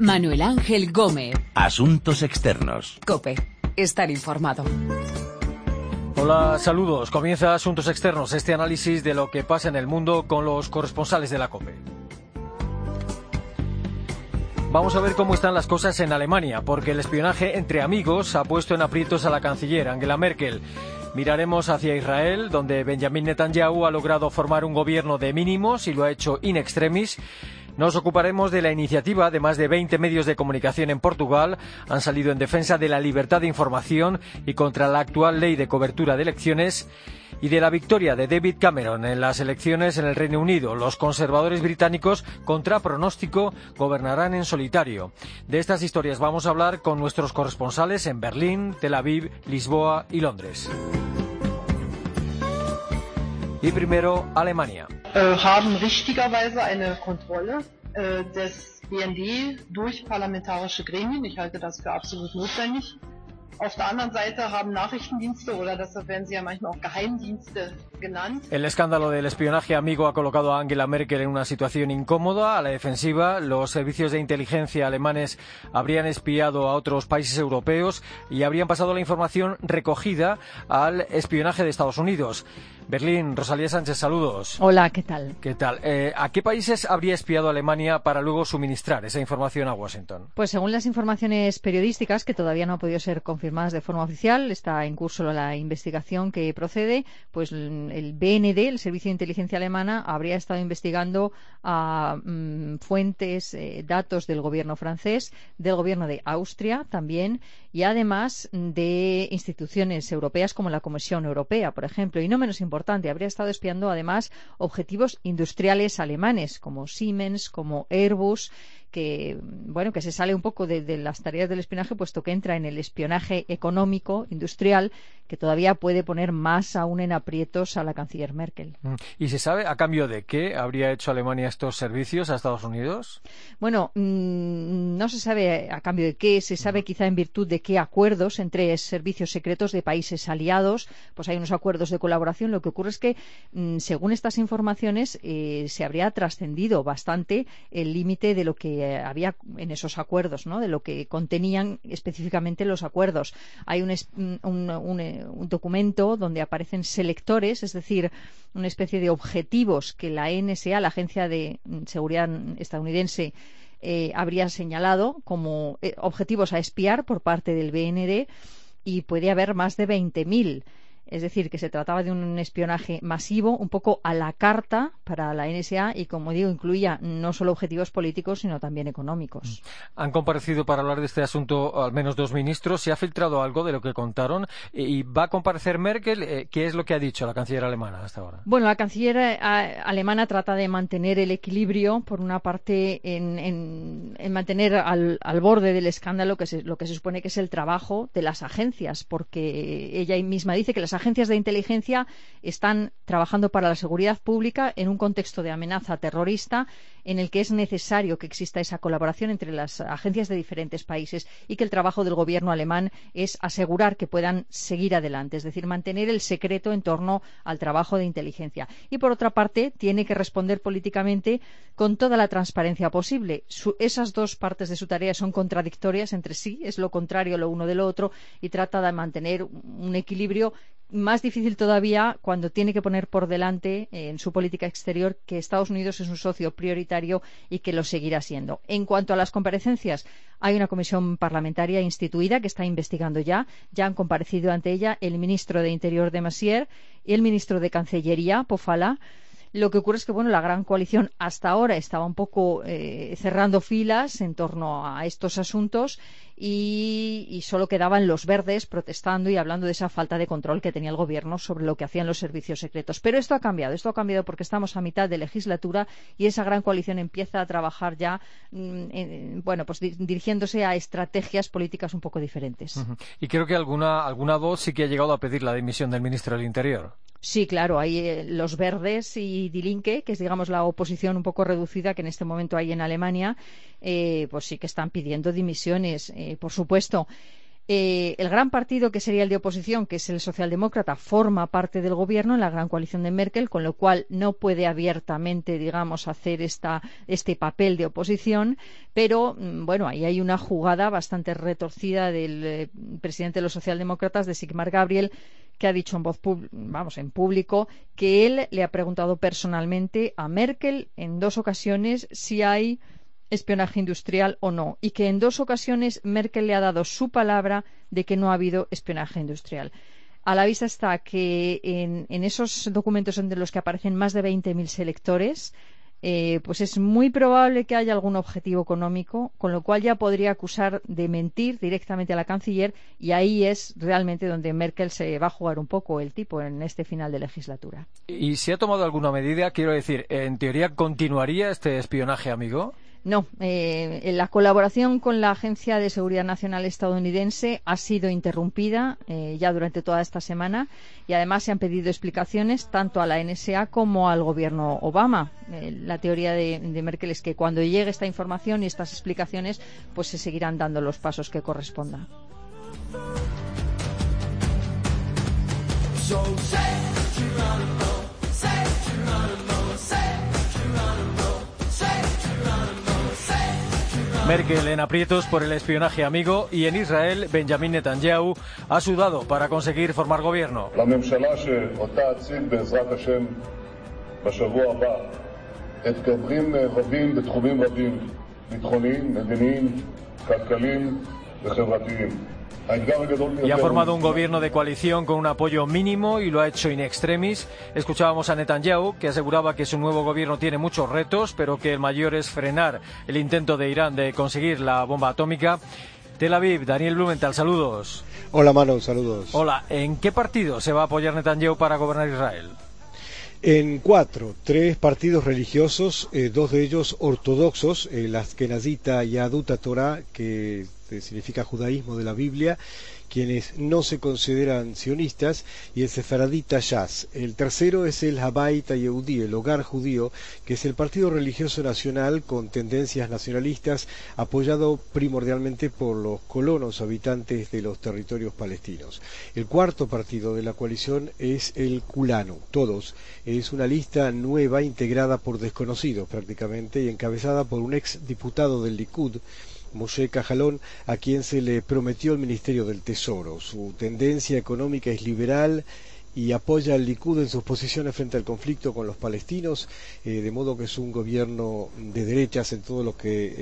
Manuel Ángel Gómez. Asuntos externos. Cope. Estar informado. Hola, saludos. Comienza Asuntos Externos, este análisis de lo que pasa en el mundo con los corresponsales de la COPE. Vamos a ver cómo están las cosas en Alemania, porque el espionaje entre amigos ha puesto en aprietos a la canciller Angela Merkel. Miraremos hacia Israel, donde Benjamin Netanyahu ha logrado formar un gobierno de mínimos y lo ha hecho in extremis. Nos ocuparemos de la iniciativa de más de 20 medios de comunicación en Portugal. Han salido en defensa de la libertad de información y contra la actual ley de cobertura de elecciones y de la victoria de David Cameron en las elecciones en el Reino Unido. Los conservadores británicos, contra pronóstico, gobernarán en solitario. De estas historias vamos a hablar con nuestros corresponsales en Berlín, Tel Aviv, Lisboa y Londres. Y primero, Alemania. Äh, haben richtigerweise eine Kontrolle äh, des BND durch parlamentarische Gremien. Ich halte das für absolut notwendig. Auf der anderen Seite haben Nachrichtendienste oder deshalb werden sie ja manchmal auch Geheimdienste genannt. El escándalo del espionaje amigo ha colocado a Angela Merkel en una situación incómoda, a la defensiva. Los servicios de inteligencia alemanes habrían espiado a otros países europeos y habrían pasado la información recogida al espionaje de Estados Unidos. Berlín, Rosalía Sánchez, saludos. Hola, ¿qué tal? ¿Qué tal? Eh, ¿A qué países habría espiado Alemania para luego suministrar esa información a Washington? Pues según las informaciones periodísticas, que todavía no han podido ser confirmadas de forma oficial, está en curso la investigación que procede, pues el BND, el Servicio de Inteligencia Alemana, habría estado investigando a mm, fuentes, eh, datos del gobierno francés, del gobierno de Austria también, y además de instituciones europeas como la Comisión Europea, por ejemplo, y no menos importante, habría estado espiando además objetivos industriales alemanes como Siemens, como Airbus, que bueno que se sale un poco de, de, las tareas del espionaje puesto que entra en el espionaje económico industrial que todavía puede poner más aún en aprietos a la canciller Merkel. ¿Y se sabe a cambio de qué habría hecho Alemania estos servicios a Estados Unidos? Bueno, mmm, no se sabe a cambio de qué, se sabe quizá en virtud de qué acuerdos entre servicios secretos de países aliados, pues hay unos acuerdos de colaboración. Lo que ocurre es que, mmm, según estas informaciones, eh, se habría trascendido bastante el límite de lo que eh, había en esos acuerdos, ¿no? de lo que contenían específicamente los acuerdos. Hay un, un, un, un, documento donde aparecen selectores, es decir, una especie de objetivos que la NSA, la Agencia de Seguridad estadounidense, eh, habría señalado como eh, objetivos a espiar por parte del BND y puede haber más de 20.000. Es decir, que se trataba de un espionaje masivo, un poco a la carta para la NSA y, como digo, incluía no solo objetivos políticos, sino también económicos. Han comparecido para hablar de este asunto al menos dos ministros. ¿Se ha filtrado algo de lo que contaron? ¿Y va a comparecer Merkel? ¿Qué es lo que ha dicho la canciller alemana hasta ahora? Bueno, la canciller alemana trata de mantener el equilibrio, por una parte, en, en, en mantener al, al, borde del escándalo que se, lo que se supone que es el trabajo de las agencias, porque ella misma dice que las agencias de inteligencia están trabajando para la seguridad pública en un contexto de amenaza terrorista en el que es necesario que exista esa colaboración entre las agencias de diferentes países y que el trabajo del gobierno alemán es asegurar que puedan seguir adelante, es decir, mantener el secreto en torno al trabajo de inteligencia. Y por otra parte, tiene que responder políticamente con toda la transparencia posible. Esas dos partes de su tarea son contradictorias entre sí, es lo contrario lo uno de lo otro y trata de mantener un equilibrio más difícil todavía cuando tiene que poner por delante eh, en su política exterior que Estados Unidos es un socio prioritario y que lo seguirá siendo. En cuanto a las comparecencias, hay una comisión parlamentaria instituida que está investigando ya. Ya han comparecido ante ella el ministro de Interior de Masier y el ministro de Cancillería, Pofala. Lo que ocurre es que bueno, la gran coalición hasta ahora estaba un poco eh, cerrando filas en torno a estos asuntos y, y, solo quedaban los verdes protestando y hablando de esa falta de control que tenía el gobierno sobre lo que hacían los servicios secretos. Pero esto ha cambiado. Esto ha cambiado porque estamos a mitad de legislatura y esa gran coalición empieza a trabajar ya, mm, en, bueno, pues di dirigiéndose a estrategias políticas un poco diferentes. Uh -huh. Y creo que alguna, alguna voz sí que ha llegado a pedir la dimisión del ministro del Interior. Sí, claro, hay eh, los verdes y Die Linke, que es, digamos, la oposición un poco reducida que en este momento hay en Alemania, eh, pues sí que están pidiendo dimisiones, eh, por supuesto. Eh, el gran partido que sería el de oposición, que es el socialdemócrata, forma parte del gobierno en la gran coalición de Merkel, con lo cual no puede abiertamente, digamos, hacer esta, este papel de oposición. Pero, mm, bueno, ahí hay una jugada bastante retorcida del eh, presidente de los socialdemócratas, de Sigmar Gabriel, que ha dicho en voz vamos en público que él le ha preguntado personalmente a Merkel en dos ocasiones si hay espionaje industrial o no, y que en dos ocasiones Merkel le ha dado su palabra de que no ha habido espionaje industrial. A la vista está que en, esos documentos entre los que aparecen más de 20.000 selectores, eh, pues es muy probable que haya algún objetivo económico, con lo cual ya podría acusar de mentir directamente a la canciller y ahí es realmente donde Merkel se va a jugar un poco el tipo en este final de legislatura. ¿Y si ha tomado alguna medida? Quiero decir, ¿en teoría continuaría este espionaje, amigo? No, eh, la colaboración con la Agencia de Seguridad Nacional estadounidense ha sido interrumpida eh, ya durante toda esta semana y además se han pedido explicaciones tanto a la NSA como al gobierno Obama. Eh, la teoría de, Merkel es que cuando llegue esta información y estas explicaciones, pues se seguirán dando los pasos que correspondan. Merkel en aprietos por el espionaje amigo y en Israel Benjamin Netanyahu ha sudado para conseguir formar gobierno. Y ha formado un gobierno de coalición con un apoyo mínimo y lo ha hecho in extremis. Escuchábamos a Netanyahu, que aseguraba que su nuevo gobierno tiene muchos retos, pero que el mayor es frenar el intento de Irán de conseguir la bomba atómica. Tel Aviv, Daniel Blumenthal, saludos. Hola Manu, saludos. Hola, ¿en qué partido se va a apoyar Netanyahu para gobernar Israel? En cuatro, tres partidos religiosos, eh, dos de ellos ortodoxos, el Askenazita y Aduta Torah, que este, significa judaísmo de la Biblia, quienes no se consideran sionistas, y el sefaradita Shas. El tercero es el Habaita Yehudi, el hogar judío, que es el partido religioso nacional con tendencias nacionalistas, apoyado primordialmente por los colonos habitantes de los territorios palestinos. El cuarto partido de la coalición es el Culano, todos. Es una lista nueva integrada por desconocidos prácticamente y encabezada por un ex diputado del Likud, Moshe Cajalón, a quien se le prometió el Ministerio del Tesoro. Su tendencia económica es liberal y apoya al Likud en sus posiciones frente al conflicto con los palestinos, eh, de modo que es un gobierno de derechas en todo lo que,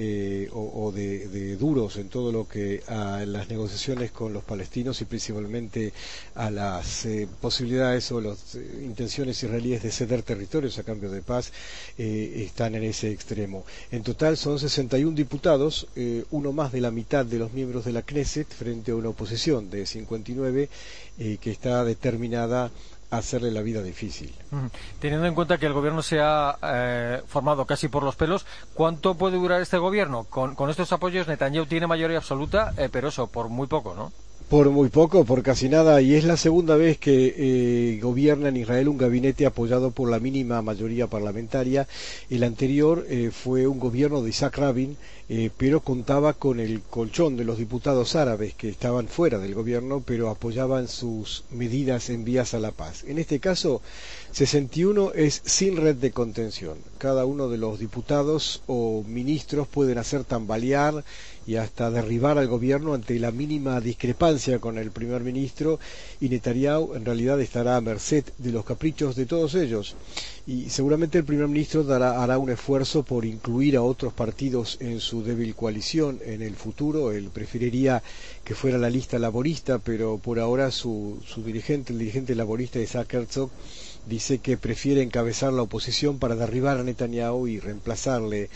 eh, o, de, duros en todo lo que a las negociaciones con los palestinos y principalmente a las eh, posibilidades o las intenciones israelíes de ceder territorios a cambio de paz, están en ese extremo. En total son 61 diputados, uno más de la mitad de los miembros de la Knesset frente a una oposición de 59 que está determinada a hacerle la vida difícil. Teniendo en cuenta que el gobierno se ha eh, formado casi por los pelos, ¿cuánto puede durar este gobierno? Con, estos apoyos Netanyahu tiene mayoría absoluta, eh, pero eso, por muy poco, ¿no? Por muy poco, por casi nada, y es la segunda vez que eh, gobierna en Israel un gabinete apoyado por la mínima mayoría parlamentaria. El anterior eh, fue un gobierno de Isaac Rabin, eh, pero contaba con el colchón de los diputados árabes que estaban fuera del gobierno, pero apoyaban sus medidas en vías a la paz. En este caso, 61 es sin red de contención. Cada uno de los diputados o ministros pueden hacer tambalear y hasta derribar al gobierno ante la mínima discrepancia con el primer ministro y Netanyahu en realidad estará a merced de los caprichos de todos ellos y seguramente el primer ministro dará, hará un esfuerzo por incluir a otros partidos en su débil coalición en el futuro. Él preferiría que fuera la lista laborista, pero por ahora su, su dirigente, el dirigente laborista Isaac Herzog, dice que prefiere encabezar la oposición para derribar a Netanyahu y reemplazarle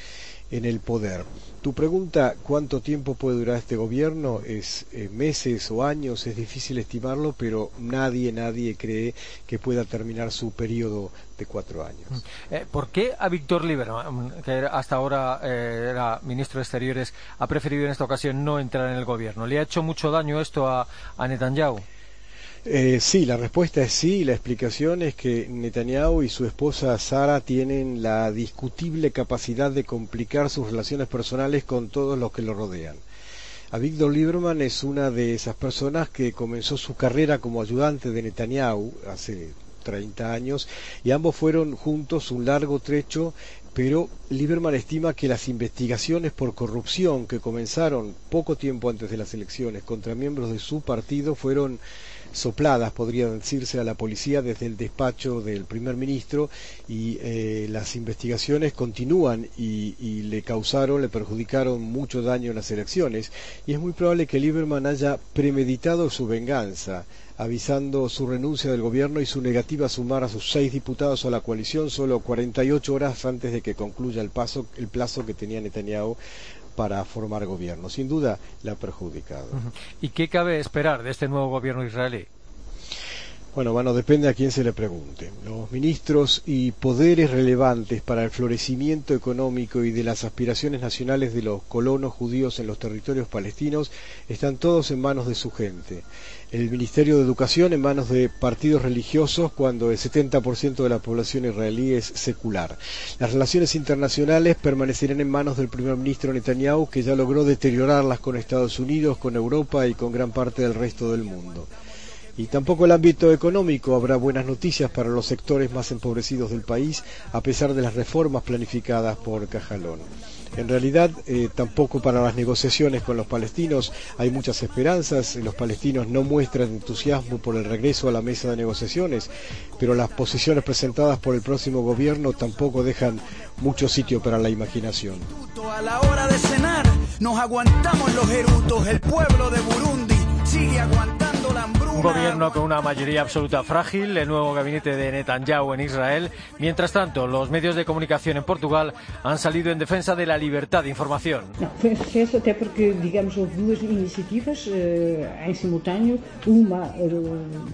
en el poder. Tu pregunta, ¿cuánto tiempo puede durar este gobierno? Es eh, meses o años, es difícil estimarlo, pero nadie, nadie cree que pueda terminar su periodo de cuatro años. Mm. Eh, ¿Por qué a Víctor Lieberman, que hasta ahora eh, era ministro de Exteriores, ha preferido en esta ocasión no entrar en el gobierno? ¿Le ha hecho mucho daño esto a Netanyahu? Eh, sí, la respuesta es sí. La explicación es que Netanyahu y su esposa Sara tienen la discutible capacidad de complicar sus relaciones personales con todos los que lo rodean. Avigdor Lieberman es una de esas personas que comenzó su carrera como ayudante de Netanyahu hace 30 años y ambos fueron juntos un largo trecho pero Lieberman estima que las investigaciones por corrupción que comenzaron poco tiempo antes de las elecciones contra miembros de su partido fueron sopladas, podría decirse, a la policía desde el despacho del primer ministro y eh, las investigaciones continúan y, y, le causaron, le perjudicaron mucho daño en las elecciones. Y es muy probable que Lieberman haya premeditado su venganza avisando su renuncia del gobierno y su negativa a sumar a sus seis diputados a la coalición solo 48 horas antes de que concluya el, paso, el plazo que tenía Netanyahu para formar gobierno. Sin duda, le ha perjudicado. ¿Y qué cabe esperar de este nuevo gobierno israelí? Bueno, bueno, depende a quién se le pregunte. Los ministros y poderes relevantes para el florecimiento económico y de las aspiraciones nacionales de los colonos judíos en los territorios palestinos están todos en manos de su gente. El Ministerio de Educación en manos de partidos religiosos cuando el 70% de la población israelí es secular. Las relaciones internacionales permanecerán en manos del primer ministro Netanyahu que ya logró deteriorarlas con Estados Unidos, con Europa y con gran parte del resto del mundo. Y tampoco el ámbito económico habrá buenas noticias para los sectores más empobrecidos del país, a pesar de las reformas planificadas por Cajalón. En realidad, eh, tampoco para las negociaciones con los palestinos hay muchas esperanzas. Los palestinos no muestran entusiasmo por el regreso a la mesa de negociaciones, pero las posiciones presentadas por el próximo gobierno tampoco dejan mucho sitio para la imaginación. A la hora de cenar, nos aguantamos los erutos. El pueblo de Burundi sigue aguantando. Un gobierno con una mayoría absoluta frágil, el nuevo gabinete de Netanyahu en Israel. Mientras tanto, los medios de comunicación en Portugal han salido en defensa de la libertad de información. Não, foi um sucesso até porque, digamos, houve duas iniciativas eh, em simultâneo. Uma eh,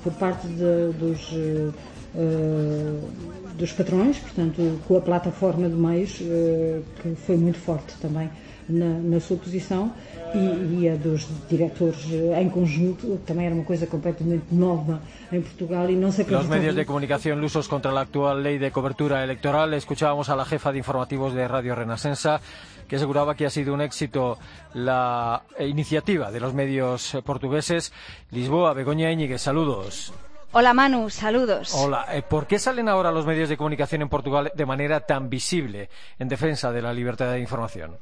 por parte de, dos, eh, dos patrões, portanto, com a plataforma de meios, eh, que foi muito forte também na, na sua posição, e, e, a dos diretores em conjunto, também era uma coisa completamente nova en Portugal y no se Los medios de comunicación lusos contra la actual ley de cobertura electoral. Escuchábamos a la jefa de informativos de Radio Renasensa que aseguraba que ha sido un éxito la iniciativa de los medios portugueses. Lisboa, Begoña Íñiguez, saludos. Hola Manu, saludos. Hola, ¿por qué salen ahora los medios de comunicación en Portugal de manera tan visible en defensa de la libertad de información?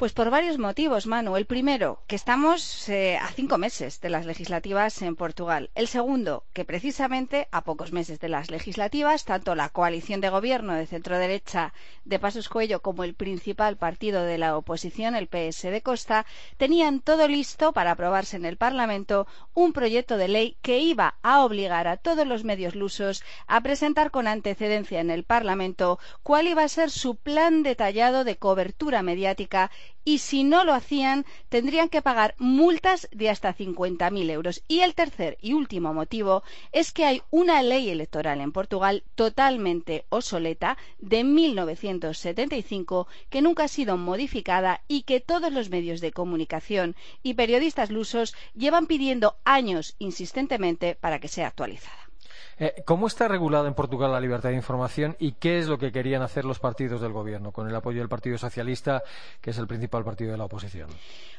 Pues por varios motivos, Manu. El primero, que estamos eh, a cinco meses de las legislativas en Portugal. El segundo, que precisamente a pocos meses de las legislativas, tanto la coalición de gobierno de centro-derecha de Pasos Cuello como el principal partido de la oposición, el PS de Costa, tenían todo listo para aprobarse en el Parlamento un proyecto de ley que iba a obligar a todos los medios lusos a presentar con antecedencia en el Parlamento cuál iba a ser su plan detallado de cobertura mediática y si no lo hacían tendrían que pagar multas de hasta 50.000 euros. Y el tercer y último motivo es que hay una ley electoral en Portugal totalmente obsoleta de 1975 que nunca ha sido modificada y que todos los medios de comunicación y periodistas lusos llevan pidiendo años insistentemente para que sea actualizada. Eh, ¿Cómo está regulada en Portugal la libertad de información y qué es lo que querían hacer los partidos del gobierno con el apoyo del Partido Socialista, que es el principal partido de la oposición?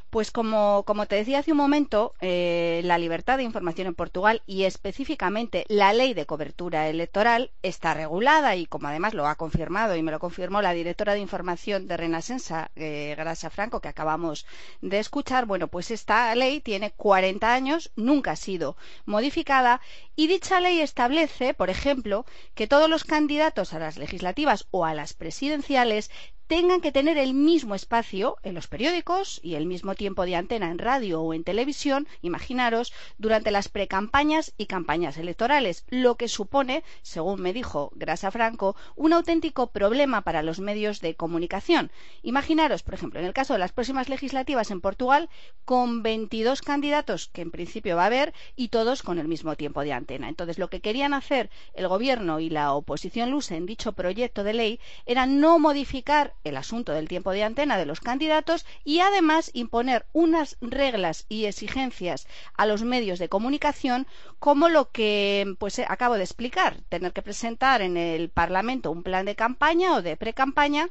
Pues como, como te decía hace un momento, eh, la libertad de información en Portugal y específicamente la ley de cobertura electoral está regulada y como además lo ha confirmado y me lo confirmó la directora de información de Renasensa, eh, Gracia Franco, que acabamos de escuchar, bueno, pues esta ley tiene 40 años, nunca ha sido modificada y dicha ley establece, por ejemplo, que todos los candidatos a las legislativas o a las presidenciales tengan que tener el mismo espacio en los periódicos y el mismo tiempo de antena en radio o en televisión, imaginaros, durante las precampañas y campañas electorales, lo que supone, según me dijo Grasa Franco, un auténtico problema para los medios de comunicación. Imaginaros, por ejemplo, en el caso de las próximas legislativas en Portugal, con 22 candidatos que en principio va a haber y todos con el mismo tiempo de antena. Entonces, lo que querían hacer el gobierno y la oposición lusa en dicho proyecto de ley era no modificar el asunto del tiempo de antena de los candidatos y además imponer unas reglas y exigencias a los medios de comunicación como lo que pues eh, acabo de explicar, tener que presentar en el Parlamento un plan de campaña o de pre-campaña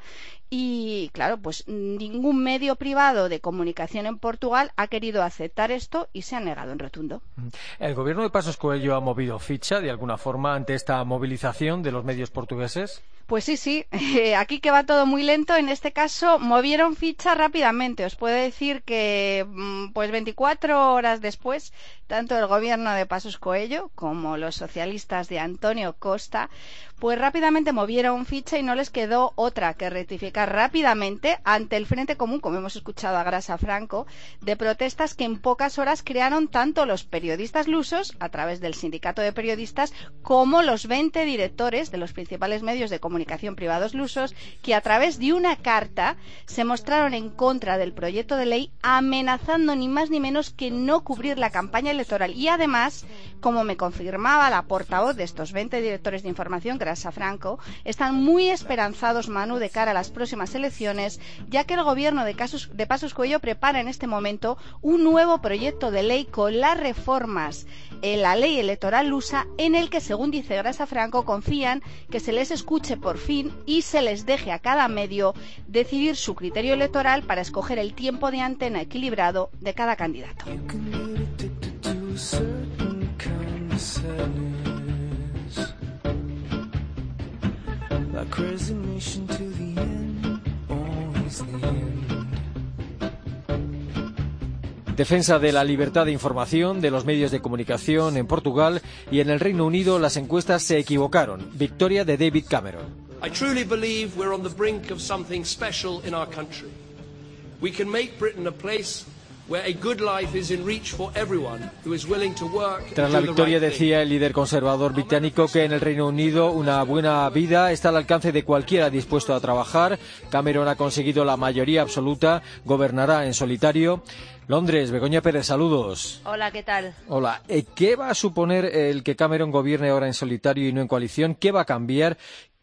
y claro, pues ningún medio privado de comunicación en Portugal ha querido aceptar esto y se ha negado en rotundo. ¿El gobierno de Pasos Coelho ha movido ficha de alguna forma ante esta movilización de los medios portugueses? Pues sí, sí. Aquí que va todo muy lento, en este caso movieron ficha rápidamente. Os puedo decir que, mm, pues 24 horas después, tanto el gobierno de Pasos Coello como los socialistas de Antonio Costa, pues rápidamente movieron ficha y no les quedó otra que rectificar rápidamente ante el Frente Común, como hemos escuchado a Grasa Franco, de protestas que en pocas horas crearon tanto los periodistas lusos, a través del sindicato de periodistas, como los 20 directores de los principales medios de comunicación privados lusos que a través de una carta se mostraron en contra del proyecto de ley amenazando ni más ni menos que no cubrir la campaña electoral. Y además, como me confirmaba la portavoz de estos 20 directores de información, Grasa Franco, están muy esperanzados, Manu, de cara a las próximas elecciones, ya que el gobierno de, de Pasos Cuello prepara en este momento un nuevo proyecto de ley con las reformas en la ley electoral lusa en el que, según dice Grasa Franco, confían que se les escuche por fin y se les deje a cada medio decidir su criterio electoral para escoger el tiempo de antena equilibrado de cada candidato. Defensa de la libertad de información de los medios de comunicación en Portugal y en el Reino Unido las encuestas se equivocaron. Victoria de David Cameron. I truly believe we're on the brink of something special in our country. We can make Britain a place tras la victoria decía el líder conservador británico que en el Reino Unido una buena vida está al alcance de cualquiera dispuesto a trabajar. Cameron ha conseguido la mayoría absoluta, gobernará en solitario. Londres, Begoña Pérez, saludos. Hola, ¿qué tal? Hola. Eh, ¿Qué va a suponer el que Cameron gobierne ahora en solitario y no en coalición? ¿Qué va a cambiar?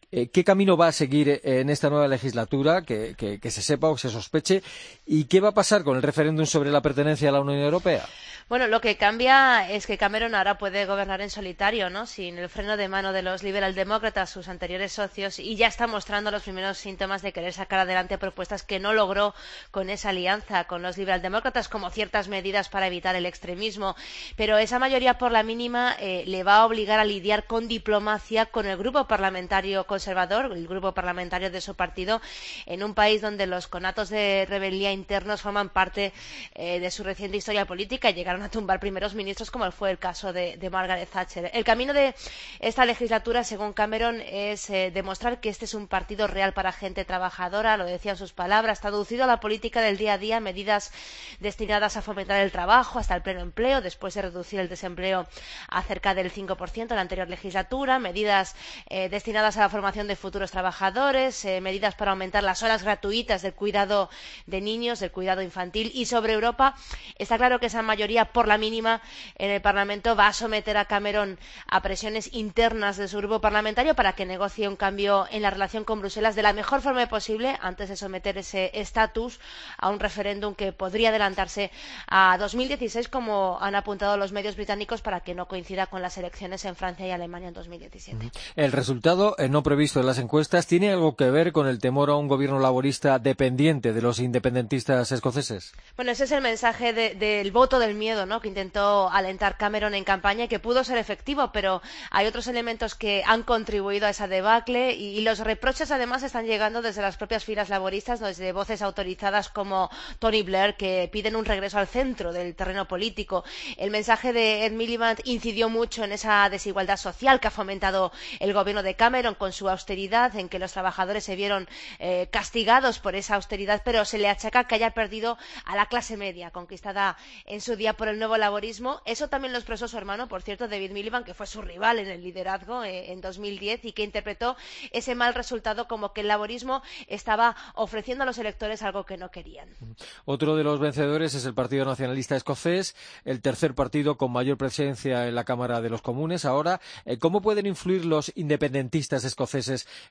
Eh, ¿Qué camino va a seguir en esta nueva legislatura, que, se sepa o que se sospeche? ¿Y qué va a pasar con el referéndum sobre la pertenencia a la Unión Europea? Bueno, lo que cambia es que Cameron ahora puede gobernar en solitario, ¿no? Sin el freno de mano de los liberaldemócratas, sus anteriores socios, y ya está mostrando los primeros síntomas de querer sacar adelante propuestas que no logró con esa alianza con los liberaldemócratas, como ciertas medidas para evitar el extremismo. Pero esa mayoría por la mínima eh, le va a obligar a lidiar con diplomacia con el grupo parlamentario conservador, el grupo parlamentario de su partido, en un país donde los conatos de rebeldía internos forman parte eh, de su reciente historia política y llegaron a tumbar primeros ministros, como fue el caso de, Margaret Thatcher. El camino de esta legislatura, según Cameron, es eh, demostrar que este es un partido real para gente trabajadora, lo decía en sus palabras, traducido a la política del día a día, medidas destinadas a fomentar el trabajo hasta el pleno empleo, después de reducir el desempleo a cerca del 5% en la anterior legislatura, medidas eh, destinadas a la formación de futuros trabajadores, eh, medidas para aumentar las horas gratuitas del cuidado de niños, del cuidado infantil y sobre Europa está claro que esa mayoría por la mínima en el Parlamento va a someter a Cameron a presiones internas de su grupo parlamentario para que negocie un cambio en la relación con Bruselas de la mejor forma posible antes de someter ese estatus a un referéndum que podría adelantarse a 2016 como han apuntado los medios británicos para que no coincida con las elecciones en Francia y Alemania en 2017. El resultado eh, no previsto en las encuestas tiene algo que ver con el temor a un gobierno laborista dependiente de los independentistas escoceses. Bueno, ese es el mensaje del voto del miedo que intentó alentar Cameron en campaña y que pudo ser efectivo, pero hay otros elementos que han contribuido a esa debacle y, los reproches además están llegando desde las propias filas laboristas, desde voces autorizadas como Tony Blair que piden un regreso al centro del terreno político. El mensaje de Ed Miliband incidió mucho en esa desigualdad social que ha fomentado el gobierno de Cameron con su austeridad, en que los trabajadores se vieron eh, castigados por esa austeridad, pero se le achaca que haya perdido a la clase media, conquistada en su día por el nuevo laborismo. Eso también lo expresó su hermano, por cierto, David Miliband, que fue su rival en el liderazgo eh, en 2010 y que interpretó ese mal resultado como que el laborismo estaba ofreciendo a los electores algo que no querían. Otro de los vencedores es el Partido Nacionalista Escocés, el tercer partido con mayor presencia en la Cámara de los Comunes. Ahora, eh, ¿cómo pueden influir los independentistas escoceses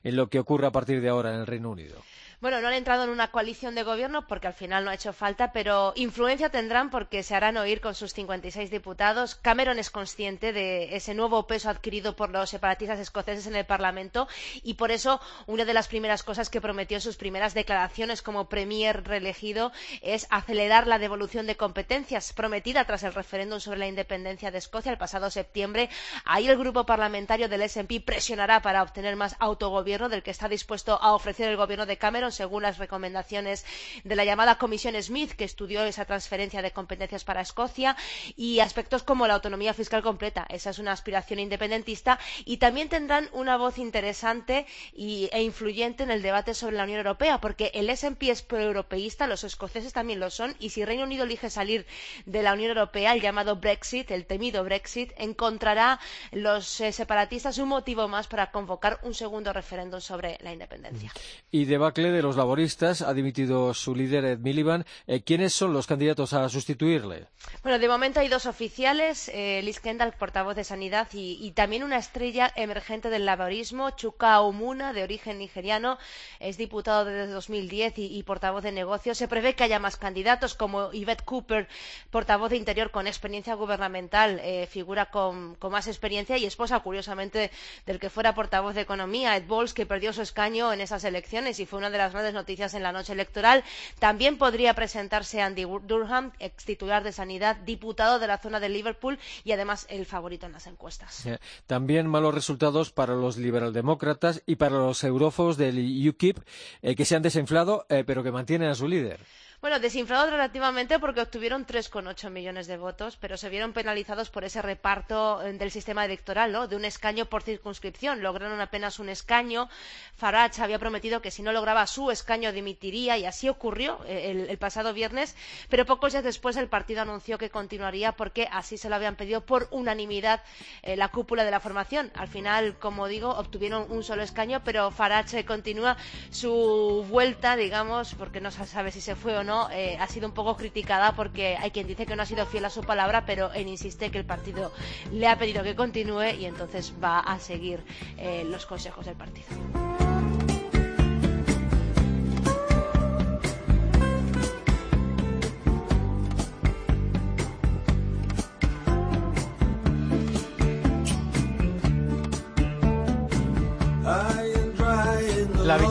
en lo que ocurre a partir de ahora en el Reino Unido? Bueno, no han entrado en una coalición de gobierno porque al final no ha hecho falta, pero influencia tendrán porque se harán oír con sus 56 diputados. Cameron es consciente de ese nuevo peso adquirido por los separatistas escoceses en el Parlamento y por eso una de las primeras cosas que prometió en sus primeras declaraciones como premier reelegido es acelerar la devolución de competencias prometida tras el referéndum sobre la independencia de Escocia el pasado septiembre. Ahí el grupo parlamentario del SNP presionará para obtener más autogobierno del que está dispuesto a ofrecer el gobierno de Cameron según las recomendaciones de la llamada Comisión Smith, que estudió esa transferencia de competencias para Escocia, y aspectos como la autonomía fiscal completa. Esa es una aspiración independentista. Y también tendrán una voz interesante e influyente en el debate sobre la Unión Europea, porque el SNP es proeuropeísta, los escoceses también lo son, y si Reino Unido elige salir de la Unión Europea, el llamado Brexit, el temido Brexit, encontrará los eh, separatistas un motivo más para convocar un segundo referéndum sobre la independencia. Y debacle de los laboristas ha dimitido su líder Ed Miliband. Eh, ¿Quiénes son los candidatos a sustituirle? Bueno, de momento hay dos oficiales, eh, Liz Kendall, portavoz de Sanidad, y, también una estrella emergente del laborismo, Chuka Umuna, de origen nigeriano, es diputado desde 2010 y, y portavoz de negocios. Se prevé que haya más candidatos, como Yvette Cooper, portavoz de Interior con experiencia gubernamental, eh, figura con, con, más experiencia y esposa, curiosamente, del que fuera portavoz de Economía, Ed Balls, que perdió su escaño en esas elecciones y fue una de las grandes noticias en la noche electoral. También podría presentarse Andy Durham, ex titular de Sanidad, diputado de la zona de Liverpool y además el favorito en las encuestas. También malos resultados para los liberaldemócratas y para los eurófobos del UKIP, eh, que se han desinflado, eh, pero que mantienen a su líder. Bueno, desinflados relativamente porque obtuvieron 3,8 millones de votos, pero se vieron penalizados por ese reparto eh, del sistema electoral, ¿no? De un escaño por circunscripción. Lograron apenas un escaño. Farage había prometido que si no lograba su escaño dimitiría y así ocurrió eh, el, pasado viernes, pero pocos días después el partido anunció que continuaría porque así se lo habían pedido por unanimidad eh, la cúpula de la formación. Al final, como digo, obtuvieron un solo escaño, pero Farage continúa su vuelta, digamos, porque no se sabe si se fue o no, eh, ha sido un poco criticada porque hay quien dice que no ha sido fiel a su palabra, pero él insiste que el partido le ha pedido que continúe y entonces va a seguir eh, los consejos del partido.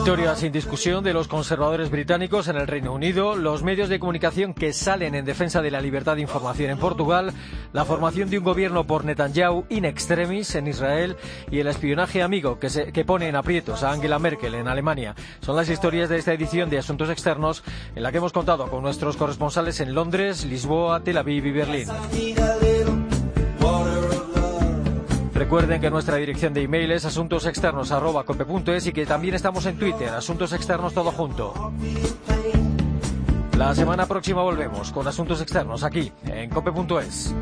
Victoria sin discusión de los conservadores británicos en el Reino Unido, los medios de comunicación que salen en defensa de la libertad de información en Portugal, la formación de un gobierno por Netanyahu in extremis en Israel y el espionaje amigo que, se, que pone en aprietos a Angela Merkel en Alemania. Son las historias de esta edición de Asuntos Externos en la que hemos contado con nuestros corresponsales en Londres, Lisboa, Tel Aviv y Berlín. Recuerden que nuestra dirección de email es asuntosexternos.cope.es y que también estamos en Twitter, Asuntos Externos Todo Junto. La semana próxima volvemos con Asuntos Externos aquí en cope.es.